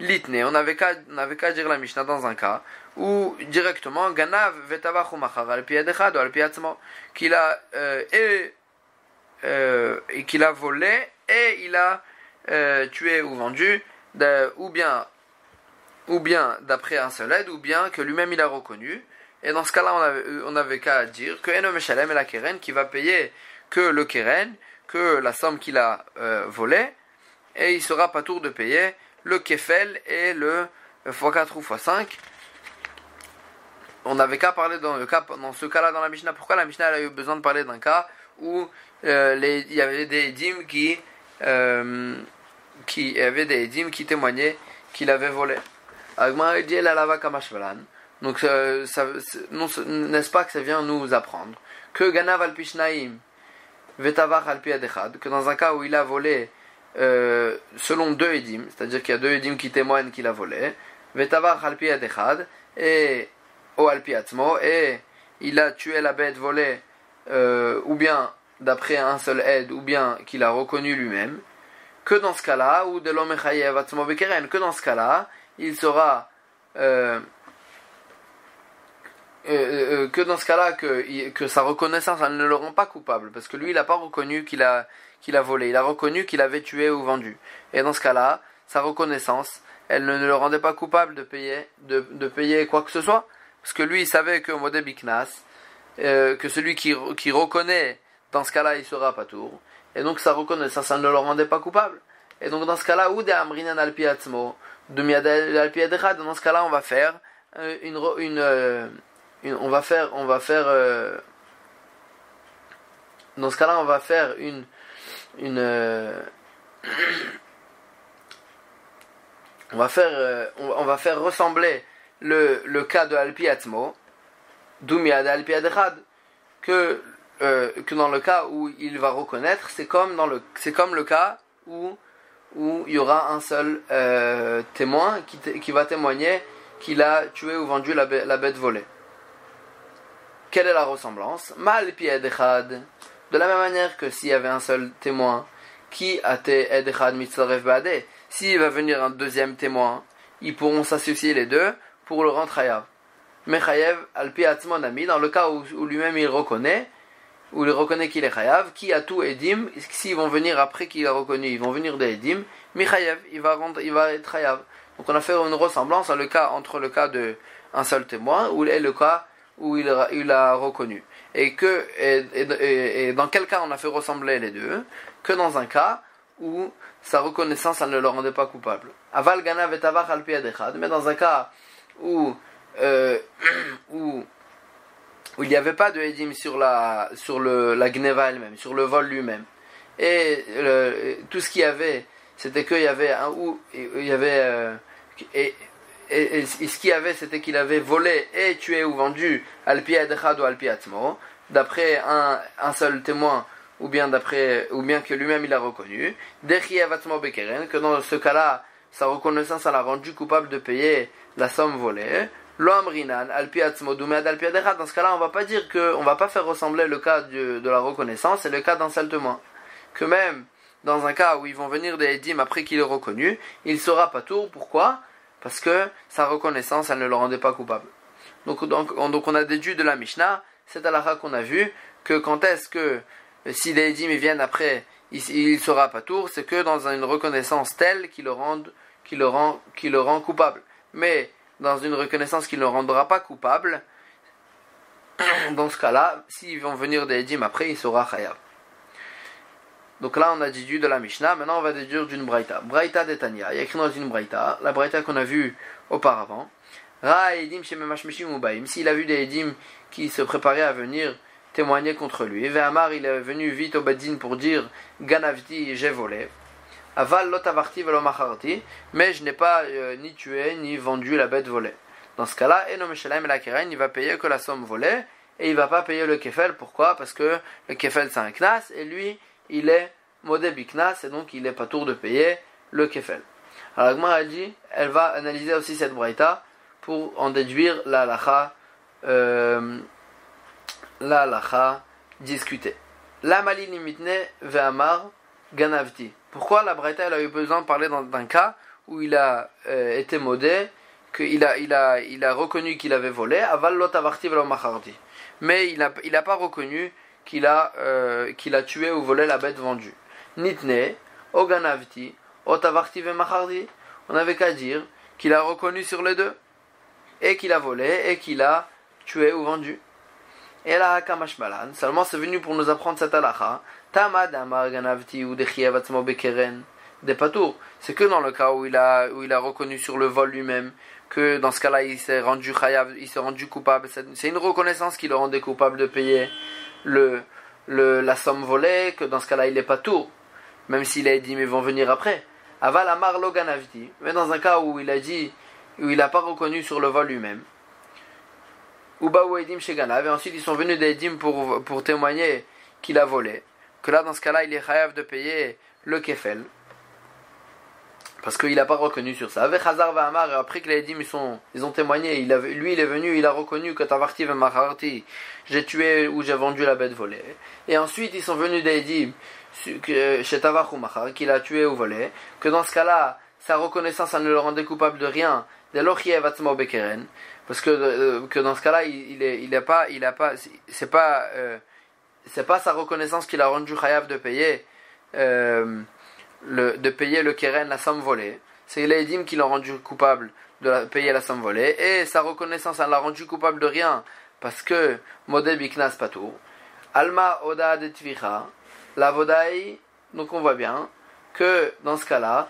Litne, on n'avait qu'à dire la Mishnah dans un cas où directement Ganav vetavachu machar al piadechad al qu'il a euh, et, euh, et qu'il a volé et il a euh, tué ou vendu ou bien ou bien d'après un seul aide ou bien que lui-même il a reconnu et dans ce cas-là on avait, on avait qu'à dire que Enom Shalem est la keren qui va payer que le keren que la somme qu'il a euh, volée et il sera pas tour de payer le kefel et le x4 ou x5. On n'avait qu'à parler dans, le cas, dans ce cas-là dans la Mishnah. Pourquoi la Mishnah a eu besoin de parler d'un cas où euh, il y avait des dîmes qui, euh, qui avait des dîmes qui témoignaient qu'il avait volé. Donc, euh, n'est-ce pas que ça vient nous apprendre que Ganav al Pishnaim, al que dans un cas où il a volé euh, selon deux édim, c'est-à-dire qu'il y a deux édim qui témoignent qu'il a volé, adechad, et au halpi et il a tué la bête volée, euh, ou bien d'après un seul aide, ou bien qu'il a reconnu lui-même, que dans ce cas-là, ou de l'homme que dans ce cas-là, il sera euh, euh, que dans ce cas-là, que, que sa reconnaissance elle ne le rend pas coupable, parce que lui, il n'a pas reconnu qu'il a, qu'il a volé, il a reconnu qu'il avait tué ou vendu. Et dans ce cas-là, sa reconnaissance, elle ne, le rendait pas coupable de payer, de, de, payer quoi que ce soit, parce que lui, il savait que Modé Biknas, euh, que celui qui, qui reconnaît, dans ce cas-là, il sera pas tour. Et donc sa reconnaissance, ça ne le rendait pas coupable. Et donc dans ce cas-là, ou de Amrinan Alpiatzmo, de dans ce cas-là, on va faire euh, une, une on va faire, on va faire, euh, dans ce cas-là, on va faire une, une, euh, on va faire, euh, on, va faire ressembler le, le cas de Alpi Atmo, Dumiad Alpi que, que dans le cas où il va reconnaître, c'est comme dans le, c'est comme le cas où où il y aura un seul témoin qui, qui va témoigner qu'il a tué ou vendu la, la bête volée. Quelle est la ressemblance? Mal De la même manière que s'il y avait un seul témoin, qui a été edechad mitzaref bade, s'il va venir un deuxième témoin, ils pourront s'associer les deux pour le rendre chayav. Mais chayav al ami, dans le cas où, lui-même il reconnaît, où il reconnaît qu'il est chayav, qui a tout edim, s'ils vont venir après qu'il a reconnu, ils vont venir des edim, mais il va rendre, il va être chayav. Donc on a fait une ressemblance le cas, entre le cas de un seul témoin ou le cas où il a, il a reconnu. Et, que, et, dans quel cas on a fait ressembler les deux? Que dans un cas où sa reconnaissance ne le rendait pas coupable. Aval gana al mais dans un cas où, euh, où, où il n'y avait pas de edim sur la, sur le, la gneva elle-même, sur le vol lui-même. Et tout ce qu'il y avait, c'était qu'il y avait un où il y avait euh, et, et, ce qu'il avait, c'était qu'il avait volé et tué ou vendu Alpi Adechad ou Atmo, d'après un, un, seul témoin, ou bien d'après, ou bien que lui-même il a reconnu, que dans ce cas-là, sa reconnaissance l'a rendu coupable de payer la somme volée, L'Amrinan, Dans ce cas-là, on va pas dire que, on va pas faire ressembler le cas de, de la reconnaissance et le cas témoin. Que même dans un cas où ils vont venir des Edim après qu'il est reconnu, il sera pas tour. Pourquoi? Parce que sa reconnaissance, elle ne le rendait pas coupable. Donc, donc, on, a déduit de la Mishnah, c'est à la qu'on a vu, que quand est-ce que, si les Edim viennent après, il, sera pas tour, c'est que dans une reconnaissance telle qu'il le, qui le, rend, qui le rend coupable. Mais dans une reconnaissance qui ne rendra pas coupable, dans ce cas-là, s'ils vont venir des Edim après, il sera khayab. Donc là, on a déduit de la Mishnah. Maintenant, on va déduire d'une Braïta. Braïta d'Etania. Il y a écrit dans une Braïta, la Braïta qu'on a vue auparavant. Ra Edim Ubaim. S'il a vu des Edim qui se préparaient à venir témoigner contre lui. Amar, il est venu vite au Badin pour dire Ganavti, j'ai volé. Aval lotavarti velomacharti. Mais je n'ai pas euh, ni tué ni vendu la bête volée. Dans ce cas-là, Enom Shelaim la Keren, il va payer que la somme volée. Et il va pas payer le kefel. Pourquoi? Parce que le kefel c'est un knas. Et lui, il est modé biknas et donc il n'est pas tour de payer le kefel. Alors Agmar a dit, elle va analyser aussi cette braïta pour en déduire la lacha, euh, la lacha discutée. La malin mitne ve'amar ganavti. Pourquoi la braïta elle a eu besoin de parler d'un cas où il a euh, été modé, qu'il a, il a, il a reconnu qu'il avait volé, aval lot avarti Mais il n'a il a pas reconnu qu'il a, euh, qu'il a tué ou volé la bête vendue. Nitne, Oganavti, Otavarti Vemachardi. On n'avait qu'à dire qu'il a reconnu sur les deux, et qu'il a volé, et qu'il a tué ou vendu. Et là, Kamashmalan, seulement c'est venu pour nous apprendre cette halakha. Tamad Amar Ganavti ou Bekeren. C'est que dans le cas où il a, où il a reconnu sur le vol lui-même, que dans ce cas-là, il s'est rendu il s'est rendu coupable. C'est une reconnaissance qui le rendait coupable de payer le, le, la somme volée, que dans ce cas-là, il n'est pas tout, même s'il a dit, mais ils vont venir après. Aval Amar Loganavti, mais dans un cas où il a dit, où il n'a pas reconnu sur le vol lui-même. Uba ou Edim chez et ensuite ils sont venus d'Edim pour, pour témoigner qu'il a volé. Que là, dans ce cas-là, il est chayav de payer le kefel. Parce qu'il n'a pas reconnu sur ça. Avec Hazar Amar, après que les ils, sont, ils ont témoigné, il lui il est venu, il a reconnu que Tavarti Macharti, j'ai tué ou j'ai vendu la bête volée. Et ensuite ils sont venus d'Edim chez Tavar ou qu'il a tué ou volé, que dans ce cas-là, sa reconnaissance, ça ne le rendait coupable de rien. Parce que, euh, que dans ce cas-là, il, il, est, il est pas, il a pas, c'est pas, euh, c'est pas sa reconnaissance qu'il a rendu chayav de payer. Euh, le, de payer le keren, la somme volée. C'est l'Edim qui l'a rendu coupable de payer la somme volée. Et sa reconnaissance, elle l'a rendu coupable de rien. Parce que Modé Biknas Patou. Alma Oda de. La Vodaï. Donc on voit bien que dans ce cas-là,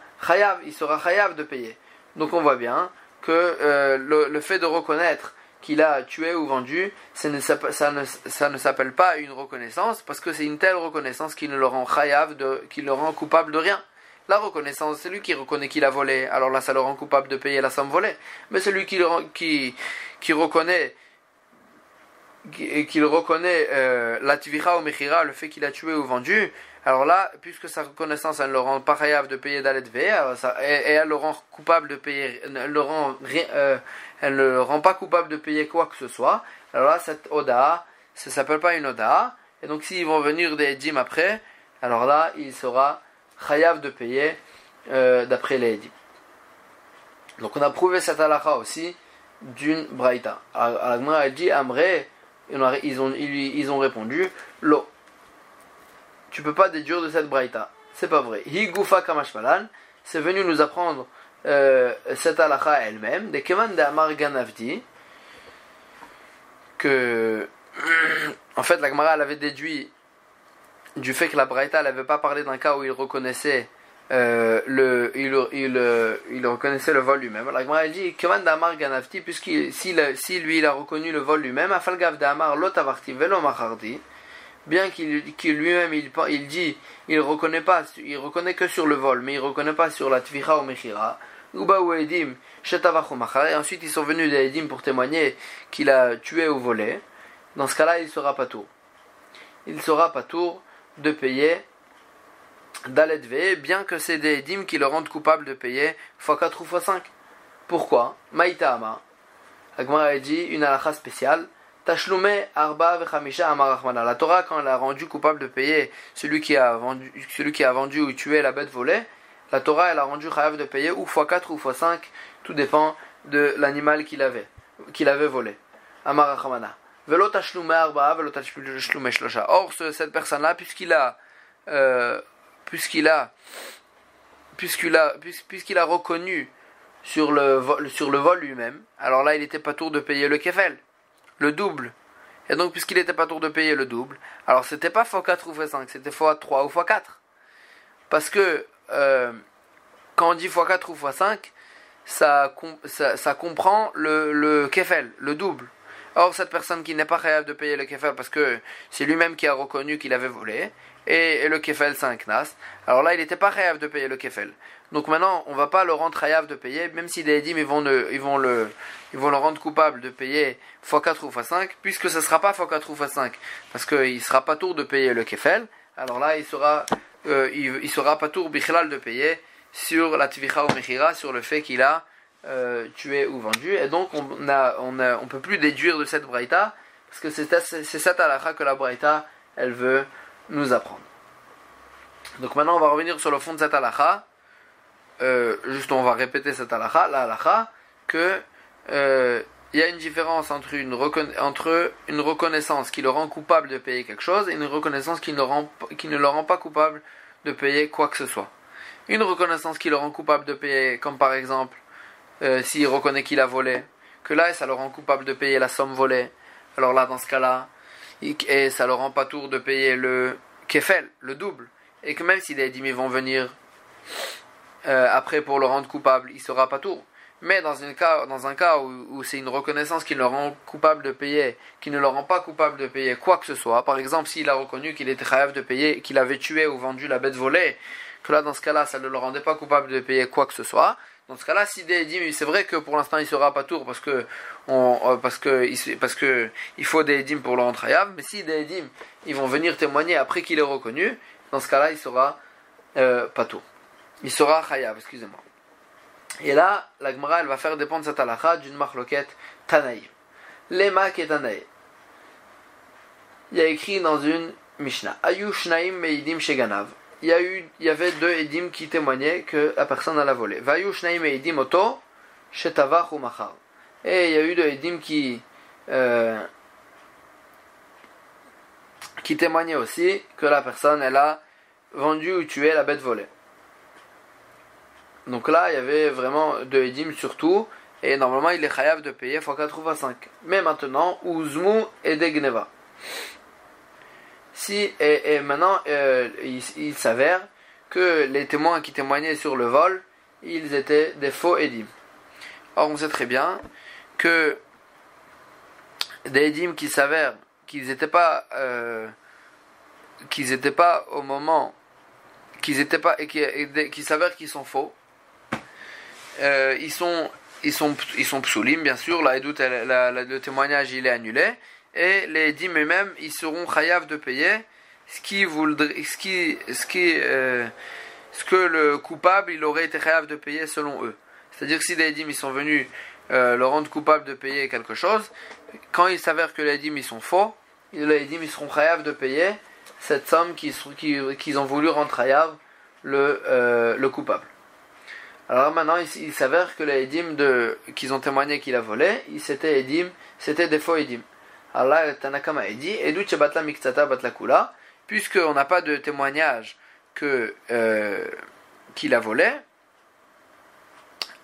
il sera Chayav de payer. Donc on voit bien que euh, le, fait de reconnaître qu'il a tué ou vendu, ça ne, s'appelle pas une reconnaissance, parce que c'est une telle reconnaissance qui ne le rend de, qui le rend coupable de rien. La reconnaissance, c'est lui qui reconnaît qu'il a volé, alors là ça le rend coupable de payer la somme volée. Mais celui qui, qui, qui reconnaît qu'il reconnaît euh, la tvira ou mechira, le fait qu'il a tué ou vendu, alors là, puisque sa reconnaissance, elle ne le rend pas de payer d'alet et, et elle le rend coupable de payer, le rend, euh, elle ne le rend pas coupable de payer quoi que ce soit, alors là, cette oda, ça s'appelle pas une oda, et donc s'ils vont venir des dîmes après, alors là, il sera chayav de payer euh, d'après les dîmes. Donc on a prouvé cette halakha aussi d'une braïta. Alors, a dit Amré, ils ont, ils ont répondu Lo tu peux pas déduire de cette braïta. C'est pas vrai. Higufa kamashmalan, c'est venu nous apprendre euh, cette halakha elle-même, de Keman de Amar Ganavdi, que en fait la Gemara elle avait déduit du fait que la braïta n'avait pas parlé d'un cas où il reconnaissait euh, le, il, il, il, reconnaissait le vol lui-même. La Gemara dit Keman d'Amar Ganavti, puisqu'il si, si, lui il a reconnu le vol lui-même, Afalgav d'Amar Lotavarti Velo Machardi bien qu'il lui-même il, il, dit, il reconnaît pas, il reconnaît que sur le vol, mais il reconnaît pas sur la tvira ou mechira. Edim, et ensuite ils sont venus d'Edim pour témoigner qu'il a tué ou volé. Dans ce cas-là, il sera pas tour. Il sera pas tour de payer d'aletve, bien que c'est des Edim qui le rendent coupable de payer x4 ou x5. Pourquoi? Maïtama. Agmar a dit une halakha spéciale. Tashlume arba vechamisha amarachmana. La Torah, quand elle a rendu coupable de payer celui qui a vendu, celui qui a vendu ou tué la bête volée, la Torah, elle a rendu chayav de payer ou x4 ou x5, tout dépend de l'animal qu'il avait, qu'il avait volé. Amarachmana. Velo. Or, cette personne-là, puisqu'il a, euh, puisqu'il a, puisqu'il a, puisqu'il a reconnu sur le vol, sur le vol lui-même, alors là, il n'était pas tour de payer le kefel le double. Et donc, puisqu'il n'était pas tour de payer le double, alors c'était pas x4 ou x5, c'était x3 ou x4. Parce que euh, quand on dit x4 ou x5, ça, comprend le, le kefel, le double. Or, cette personne qui n'est pas capable de payer le kefel parce que c'est lui-même qui a reconnu qu'il avait volé, et, le kefel 5 nas, alors là, il n'était pas capable de payer le kefel. Donc maintenant, on va pas le rendre hayav de payer, même si les édimes ils vont, le, ils, vont le, ils vont le rendre coupable de payer x4 ou x5, puisque ce ne sera pas x4 ou x5, parce qu'il ne sera pas tour de payer le kefel, alors là, il sera, euh, il, sera pas tour bichlal de payer sur la tvicha ou mechira, sur le fait qu'il a euh, tué ou vendu, et donc on on peut plus déduire de cette braïta, parce que c'est cette halakha que la braïta, elle veut nous apprendre. Donc maintenant, on va revenir sur le fond de cette halakha. Euh, juste on va répéter cette halakha, la halakha, que il y a une différence entre une, une reconnaissance qui le rend coupable de payer quelque chose et une reconnaissance qui ne, rend, qui ne le rend pas coupable de payer quoi que ce soit. Une reconnaissance qui le rend coupable de payer, comme par exemple euh, s'il reconnaît qu'il a volé, que là ça le rend coupable de payer la somme volée. Alors là, dans ce cas-là, et ça le rend pas tour de payer le kefel, le double. Et que même si les dîmes vont venir euh, après pour le rendre coupable, il sera pas tour. Mais dans, une cas, dans un cas où, c'est une reconnaissance qui le rend coupable de payer, qui ne le rend pas coupable de payer quoi que ce soit, par exemple s'il a reconnu qu'il était rêve de payer, qu'il avait tué ou vendu la bête volée, que là dans ce cas-là ça ne le rendait pas coupable de payer quoi que ce soit, dans ce cas-là, si des dîmes, c'est vrai que pour l'instant il sera pas tour parce que euh, parce que parce que il faut des dîmes pour le rendre mais si des dîmes ils vont venir témoigner après qu'il est reconnu, dans ce cas-là il sera euh, pas tour. Il sera chayav, excusez-moi. Et là, la Gemara, elle va faire dépendre cette halakha d'une marloquette Tanaï. Lema qui est. Il y a écrit dans une Mishnah. Ayu shnaim meidim sheganav. Il y, il y avait deux édim qui témoignaient que la personne a volé. Vayu shnaim meidim oto shetavach ou machar. Et il y a eu deux édim qui, euh, témoignaient aussi que la personne, a vendu ou tué la bête volée. Donc là, il y avait vraiment de Edim surtout, et normalement il est chayav de payer x4 ou 5. Mais maintenant, Ouzmou et Degneva. Si, et, maintenant, euh, il, s'avère que les témoins qui témoignaient sur le vol, ils étaient des faux Edim. Or, on sait très bien que des Edim qui s'avèrent qu'ils n'étaient pas, euh, qu'ils n'étaient pas au moment, qu'ils n'étaient pas, et qui s'avèrent qu'ils sont faux, euh, ils sont ils sont ils sont psulim bien sûr. La, la, le témoignage il est annulé. Et les dîmes eux-mêmes ils seront chayav de payer. Ce qui ce qui ce qui euh, ce que le coupable il aurait été chayav de payer selon eux. C'est-à-dire que si les dîmes ils sont venus euh, le rendre coupable de payer quelque chose quand il s'avère que les dîmes ils sont faux les dîmes ils seront chayav de payer cette somme qu'ils ont voulu rendre chayav le le coupable alors maintenant, il, s'avère que les édimes de, qu'ils ont témoigné qu'il a volé, c'était édim, c'était des faux édim. Là, Tanakama a dit, batla miktata batla kula, puisqu'on n'a pas de témoignage que, euh, qu'il a volé,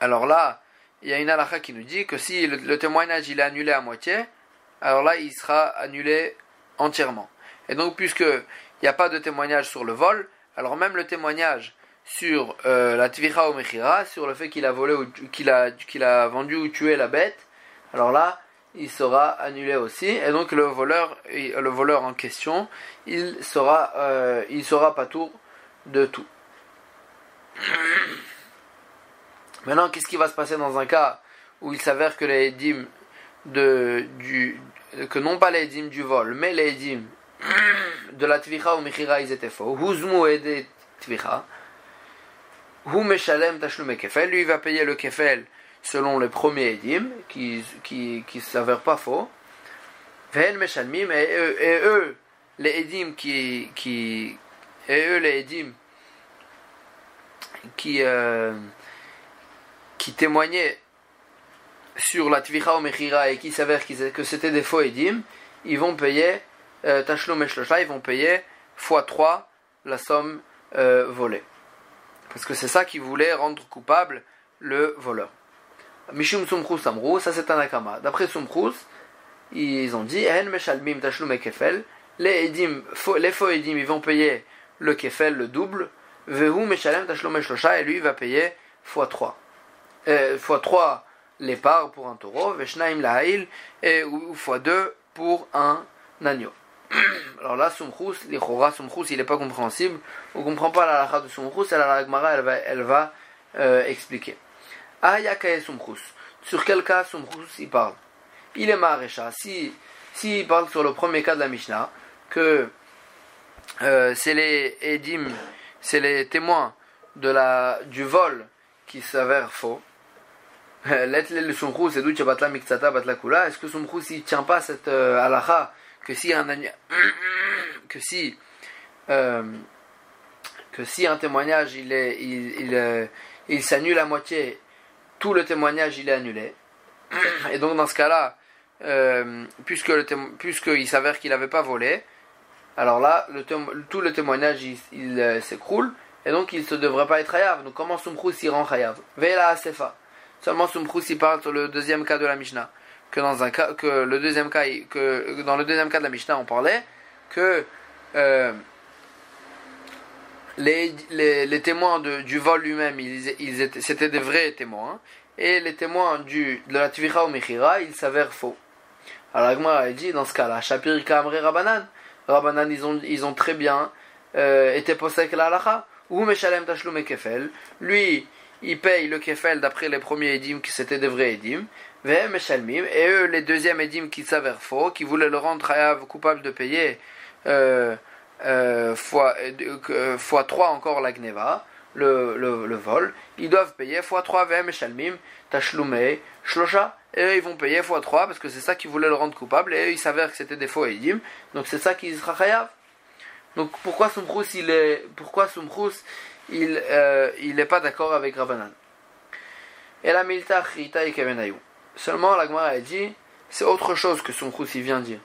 alors là, il y a une halakha qui nous dit que si le, témoignage il est annulé à moitié, alors là, il sera annulé entièrement. Et donc, puisqu'il n'y a pas de témoignage sur le vol, alors même le témoignage sur euh, la tvicha ou mechira, sur le fait qu'il a volé ou qu'il a, qu'il a vendu ou tué la bête, alors là, il sera annulé aussi. Et donc le voleur, le voleur en question, il sera, euh, il sera pas tour de tout. Maintenant, qu'est-ce qui va se passer dans un cas où il s'avère que les dîmes de, du, que non pas les dîmes du vol, mais les dîmes de la tvicha ou mechira, ils étaient faux. Huzmu et des tvicha. Lui, va payer le kefel selon les premiers Edim, qui qui, qui s'avèrent pas faux. Et eux, et eux, les Edim qui, qui, et eux, les Edim qui, euh, qui témoignaient sur la Tvicha ou Mechira et qui s'avère que c'était des faux Edim, ils vont payer, euh, ils vont payer x3 la somme euh, volée. Parce que c'est ça qui voulait rendre coupable le voleur. Mishum Sumchus Amrou, ça c'est un akama. D'après Sumchus, ils ont dit En Meshalmim Tashlum Kefel. Les, edim, les faux edim, ils vont payer le Kefel, le double. Vehu Meshalem Tashlum et lui, il va payer x3. Euh, x3 les parts pour un taureau, Veshnaim Lahail, et ou x2 pour un agneau. Alors là, Sumchus, l'Ichora, Sumchus, il n'est pas compréhensible. On ne comprend pas la de Sumchus, et la Gemara, elle va, elle va euh, expliquer. Ayakae Sumchus. Sur quel cas Sumchus il parle? Il est Maharesha. Si, si il parle sur le premier cas de la Mishnah, que euh, c'est les Edim, c'est les témoins de la, du vol qui s'avèrent faux. Est-ce que Sumchus il tient pas cette euh, que si un que si euh, que si un témoignage il est il, euh, il s'annule à moitié tout le témoignage il est annulé. Et donc dans ce cas-là euh, puisque le puisqu'il s'avère qu'il n'avait pas volé alors là tout le témoignage il, s'écroule et donc il ne devrait pas être hayav. Donc comment Sumchus s'y rend hayav? Ve'la Asefa seulement Sumchus il parle sur le deuxième cas de la Mishnah que dans un cas que le deuxième cas que dans le deuxième cas de la Mishnah on parlait que euh, les, les, les, témoins de, du vol lui-même ils, ils étaient c'était des vrais témoins et les témoins du de la Tvira ou Mechira ils s'avèrent faux. Alors Agmar a dit dans ce cas-là Shapir Kamre Rabanan Rabanan ils ont ils ont très bien euh, été posés la halacha. Ou Meshalem Tashlum Kefel. Lui il paye le kefel d'après les premiers édimes qui c'était des vrais édimes et eux, les deuxièmes édimes qui s'avèrent faux, qui voulaient le rendre coupable de payer euh, euh, fois, euh, fois 3 encore la gneva, le, le, vol, ils doivent payer fois 3 VM Shalmim, Tashlume, Shlosha, et eux ils vont payer fois 3 parce que c'est ça qui voulait le rendre coupable, et eux ils s'avèrent que c'était des faux édimes, donc c'est ça qui sera chayav. Donc pourquoi Sumchrous il est, pourquoi il, euh, il n'est pas d'accord avec Rabbanan Et la milta Chita et Kevenayou. Seulement, la Gemara a dit, c'est autre chose que son il vient dire.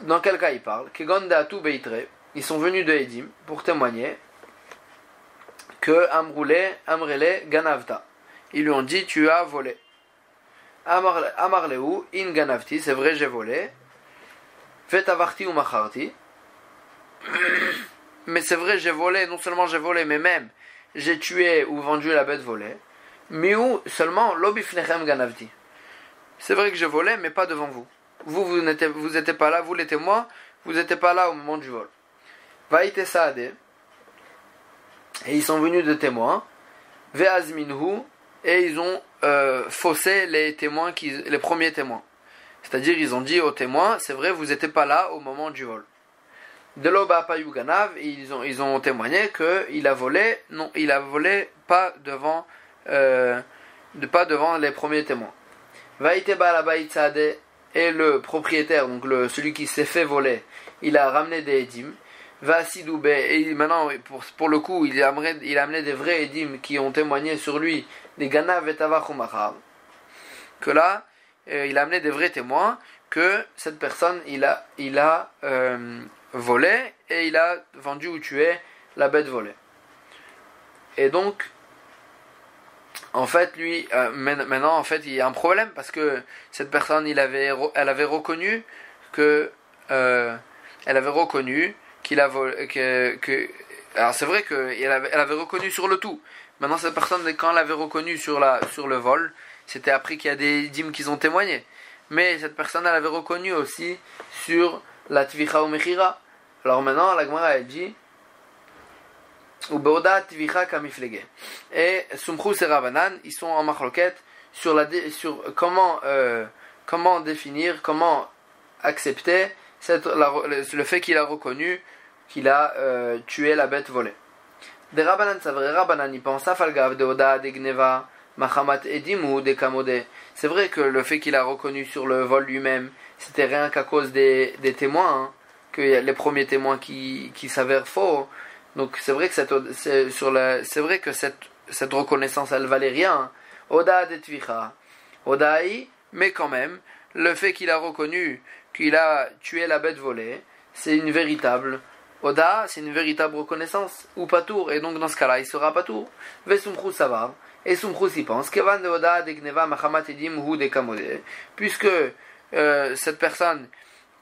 Dans quel cas il parle? Ils sont venus de Edim pour témoigner que Amroulé, Amrele, Ganavta. Ils lui ont dit, tu as volé. Amarleu, in Ganavti, c'est vrai, j'ai volé. Fetavarti ou Macharti. Mais c'est vrai, j'ai volé, non seulement j'ai volé, mais même j'ai tué ou vendu la bête volée. Miou seulement l'obifnechem ganavti. C'est vrai que je volais, mais pas devant vous. Vous, vous n'étiez pas là, vous les témoins, vous n'étiez pas là au moment du vol. Vaïte Saade. Et ils sont venus de témoins. Veazminhu. Et ils ont euh, faussé les témoins, qui, les premiers témoins. C'est-à-dire, ils ont dit aux témoins, c'est vrai, vous n'étiez pas là au moment du vol. De l'Oba ils ont, ils ont témoigné qu'il a volé, non, il a volé pas devant euh, de pas devant les premiers témoins. et le propriétaire, donc celui qui s'est fait voler, il a ramené des édimes. Vasidoube, et maintenant, pour, pour le coup, il a, amené, il des vrais édimes qui ont témoigné sur lui, des Ganav et Que là, euh, il a amené des vrais témoins que cette personne, il a, il a euh, volé et il a vendu ou tué la bête volée. Et donc, en fait, lui, euh, maintenant, en fait, il y a un problème parce que cette personne, il avait, elle avait reconnu que, euh, elle avait reconnu qu'il a que, que, alors c'est vrai qu'elle avait, elle avait reconnu sur le tout. Maintenant, cette personne, quand elle avait reconnu sur la, sur le vol, c'était après qu'il y a des dîmes qui ont témoigné. Mais cette personne, elle avait reconnu aussi sur la tvicha ou mechira. Alors maintenant, la Gemara, elle dit, et Sumchus et Rabanan, ils sont en marloquette sur, la, sur comment, euh, comment définir, comment accepter cette, le, fait qu'il a reconnu qu'il a euh, tué la bête volée. Des Rabanan, c'est vrai, Rabanan, ils pensent à Falgav de Oda de Gneva, Mahamat Edim ou Dekamode. C'est vrai que le fait qu'il a reconnu sur le vol lui-même, c'était rien qu'à cause des, des témoins, hein, que les premiers témoins qui, qui s'avèrent faux. Donc c'est vrai que cette, sur c'est vrai que cette, cette reconnaissance elle valait rien. Oda detvicha. Odaï, mais quand même, le fait qu'il a reconnu qu'il a tué la bête volée, c'est une véritable Oda, c'est une véritable reconnaissance, ou patour, et donc dans ce cas-là, il sera patour. Vesumchus savar, et Sumchus y pense, Kevan de Oda gneva Mahamat Edim Hu de Kamode, puisque euh, cette personne,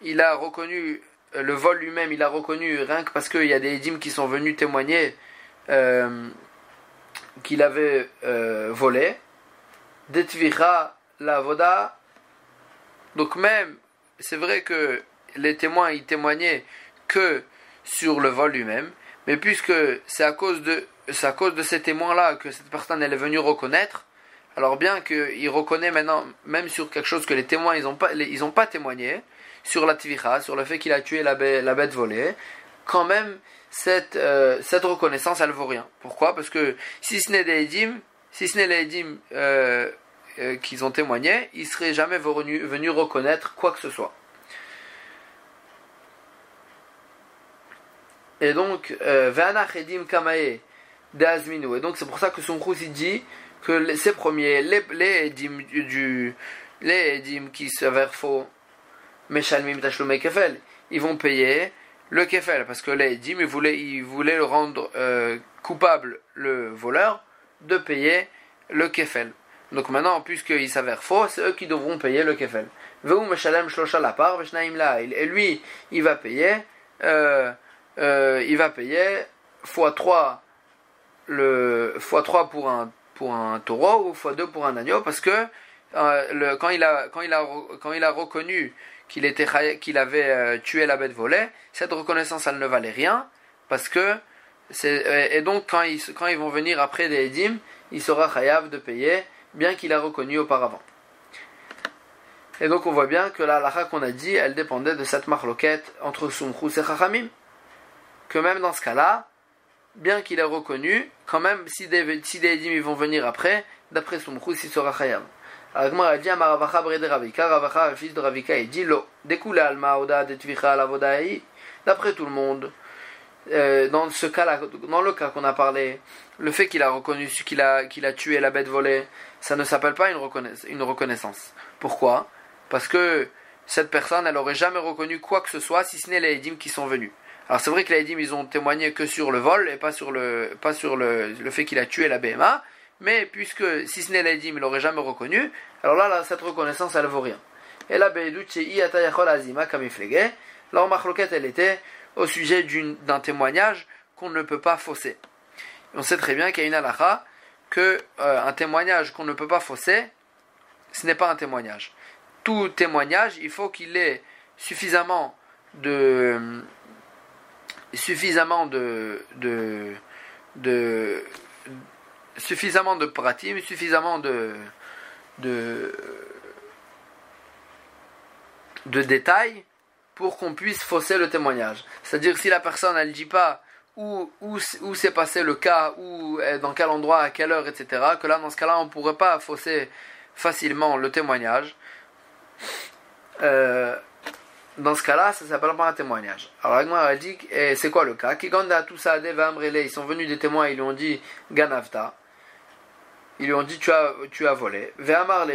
il a reconnu le vol lui-même, il a reconnu rien que parce qu'il y a des Edim qui sont venus témoigner euh, qu'il avait euh, volé. Detvira la Voda, donc même, c'est vrai que les témoins, ils témoignaient que sur le vol lui-même, mais puisque c'est à cause de c'est à cause de ces témoins-là que cette personne elle est venue reconnaître, alors bien qu'il reconnaît maintenant, même sur quelque chose que les témoins ils n'ont pas, pas témoigné, sur la tvicha, sur le fait qu'il a tué la bête, volée, quand même cette, euh, cette reconnaissance elle vaut rien. Pourquoi? Parce que si ce n'est des édimes, si ce n'est les édimes euh, euh, qu'ils ont témoigné, ils seraient jamais venus, reconnaître quoi que ce soit. Et donc, Ve'anach Kamae de Et donc, c'est pour ça que son il dit que ces premiers, les, les du, les edim qui s'avèrent faux, Meshalmim Tashlume Kefel, ils vont payer le Kefel, parce que les edim, ils voulaient, ils voulaient le rendre euh, coupable, le voleur, de payer le Kefel. Donc maintenant, puisqu'il s'avère faux, c'est eux qui devront payer le Kefel. Et lui, il va payer euh, euh, il va payer x3 le x3 pour un pour un taureau ou x2 pour un agneau parce que le, quand il a quand il a quand il a reconnu qu'il était qu'il avait euh, tué la bête volée, cette reconnaissance elle ne valait rien parce que et donc quand ils quand ils vont venir après des dîmes, il sera chayav de payer bien qu'il a reconnu auparavant. Et donc on voit bien que la halakha qu'on a dit, elle dépendait de cette marloquette entre Sumchus et Chachamim que même dans ce cas-là, bien qu'il ait reconnu, quand même, si des, si des ils vont venir après, d'après son il sera khayam. Agmar a dit à Maravacha Brede Ravika, Ravacha, le fils de Ravika, il dit Lo, découle Alma Oda de Tvicha la d'après tout le monde. Euh, dans ce cas-là, dans le cas qu'on a parlé, le fait qu'il a reconnu qu'il a, a tué la bête volée, ça ne s'appelle pas une, reconnaissance, une reconnaissance. Pourquoi? Parce que cette personne, elle aurait jamais reconnu quoi que ce soit si ce n'est les Edim qui sont venus. Alors c'est vrai que les Edim, ils ont témoigné que sur le vol et pas sur le, pas sur le, le fait qu'il a tué la BMA. Mais puisque si ce n'est l'Edim, il l'aurait jamais reconnu, alors là, là, cette reconnaissance, elle vaut rien. Et là, leur marloquette, elle était au sujet d'un témoignage qu'on ne peut pas fausser. on sait très bien qu'il y a une halakha que euh, un témoignage qu'on ne peut pas fausser, ce n'est pas un témoignage. Tout témoignage, il faut qu'il ait suffisamment de suffisamment de, de, de suffisamment de pratim, suffisamment de, de, détails pour qu'on puisse fausser le témoignage. C'est-à-dire si la personne elle dit pas où, où, où s'est passé le cas, où, dans quel endroit, à quelle heure, etc., que là dans ce cas-là on ne pourrait pas fausser facilement le témoignage. Euh, dans ce cas-là, ça s'appelle pas un témoignage. Alors Agmar a dit, c'est quoi le cas? Ils sont venus des témoins, ils lui ont dit Ganavta. Ils lui ont dit tu as, tu as volé. Ve'amar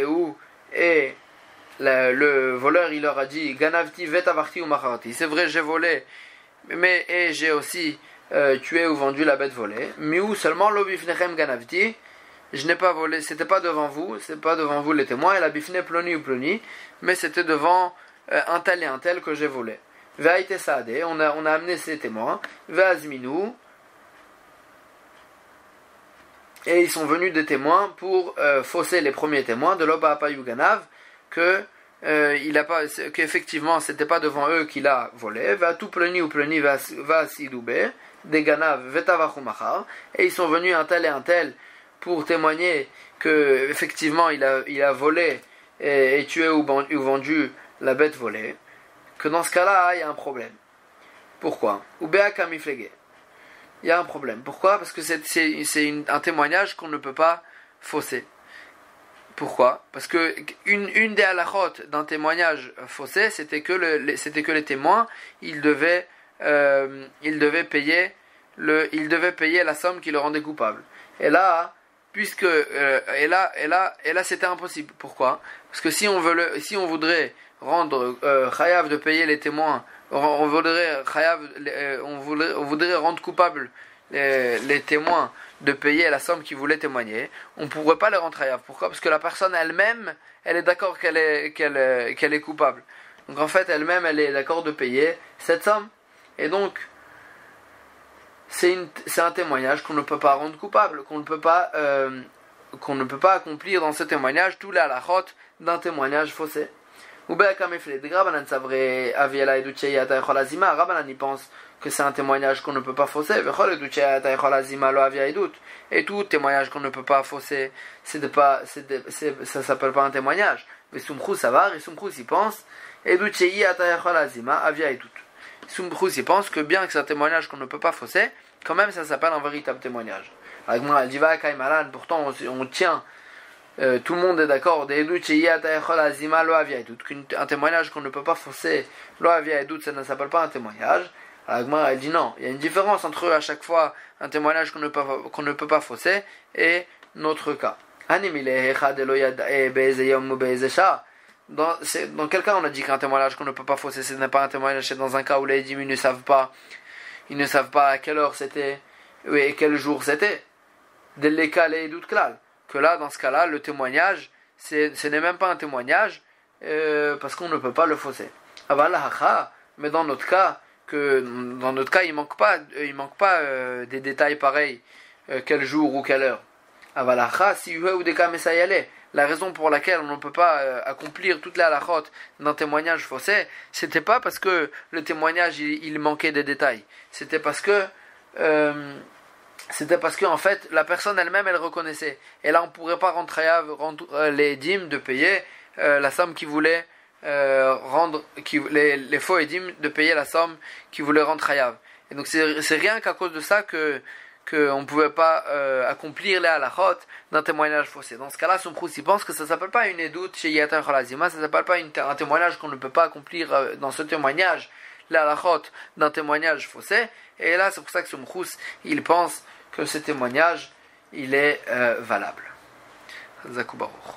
et le, le, voleur il leur a dit Ganavti vetavarti ou macharti. C'est vrai, j'ai volé, mais et j'ai aussi euh, tué ou vendu la bête volée. Mais où seulement l'obifnechem ganavti je n'ai pas volé, c'était pas devant vous, c'est pas devant vous les témoins, et la bifne ploni ou ploni, mais c'était devant euh, un tel et un tel que j'ai volé. Ve'aite saade, on a, on a amené ces témoins. Ve'azminou, et ils sont venus des témoins pour euh, fausser les premiers témoins de l'Oba Apayuganav que euh, il a pas qu'effectivement c'était pas devant eux qu'il a volé. Va tout pleni ou pleni va des ganav et ils sont venus un tel et un tel pour témoigner que effectivement il a, il a volé et, tué ou, ou vendu la bête volée, que dans ce cas-là, il y a un problème. Pourquoi? Il y a un problème. Pourquoi? Parce que c'est un témoignage qu'on ne peut pas fausser. Pourquoi? Parce que une, une des halachot d'un témoignage faussé, c'était que, le, c'était que les témoins, ils devaient, euh, ils devaient payer le, ils devaient payer la somme qui le rendait coupable. Et là, puisque euh, et là, et là, et là, c'était impossible. Pourquoi? Parce que si on veut le, si on voudrait rendre euh, chayav de payer les témoins, on voudrait chayav, euh, on voudrait, rendre coupable les, témoins de payer la somme qu'ils voulaient témoigner, on ne pourrait pas les rendre à Pourquoi? Parce que la personne elle-même, elle est d'accord qu'elle est, qu'elle, est coupable. Donc en fait, elle-même, elle est d'accord de payer cette somme. Et donc, c'est, un témoignage qu'on ne peut pas rendre coupable, qu'on ne peut pas, euh, qu'on ne peut pas accomplir dans ce témoignage tous les halachot d'un témoignage faussé. Ou bien, comme il fait, Rabbanan savrait, Aviela et Rabbanan y pense que c'est un témoignage qu'on ne peut pas fausser. Et tout témoignage qu'on ne peut pas fausser, c'est de pas, c'est ça s'appelle pas un témoignage. Mais Sumchus Savar, et Sumchus il pense, et Sumchus il pense que bien que c'est un témoignage qu'on ne peut pas fausser, quand même ça s'appelle un véritable témoignage. Avec moi, pourtant on, on tient, euh, tout le monde est d'accord, un témoignage qu'on ne peut pas fausser, ça ne s'appelle pas un témoignage. Agma, elle dit non. Il y a une différence entre à chaque fois un témoignage qu'on ne, peut, ne peut pas fausser et notre cas. Dans, dans quel cas on a dit qu'un témoignage qu'on ne peut pas fausser, ce n'est pas un témoignage, c'est dans un cas où les dîmes ne savent pas, ils ne savent pas à quelle heure c'était et quel jour c'était. Que là, dans ce cas-là, le témoignage, ce n'est même pas un témoignage euh, parce qu'on ne peut pas le fausser. Mais dans notre cas, que dans notre cas, il manque pas, euh, il manque pas euh, des détails pareils, quel jour ou quelle heure. si ou des cas la raison pour laquelle on ne peut pas accomplir toute la halachot d'un témoignage faussé, c'était pas parce que le témoignage il, manquait des détails, c'était parce que c'était parce que en fait la personne elle-même elle reconnaissait. Et là on pourrait pas rentrer à rendre les dîmes de payer la somme qu'il voulait euh, rendre qui, les, les faux édimes de payer la somme qu'ils voulaient rendre Hayav. Et donc c'est rien qu'à cause de ça que qu'on ne pouvait pas euh, accomplir les halachot d'un témoignage faussé. Dans ce cas-là, son il pense que ça ne s'appelle pas une édoute chez Yatar Khalazima, ça ne s'appelle pas une, un témoignage qu'on ne peut pas accomplir euh, dans ce témoignage, les halachot d'un témoignage faussé. Et là, c'est pour ça que son il pense que ce témoignage, il est valable. Zakubaruch.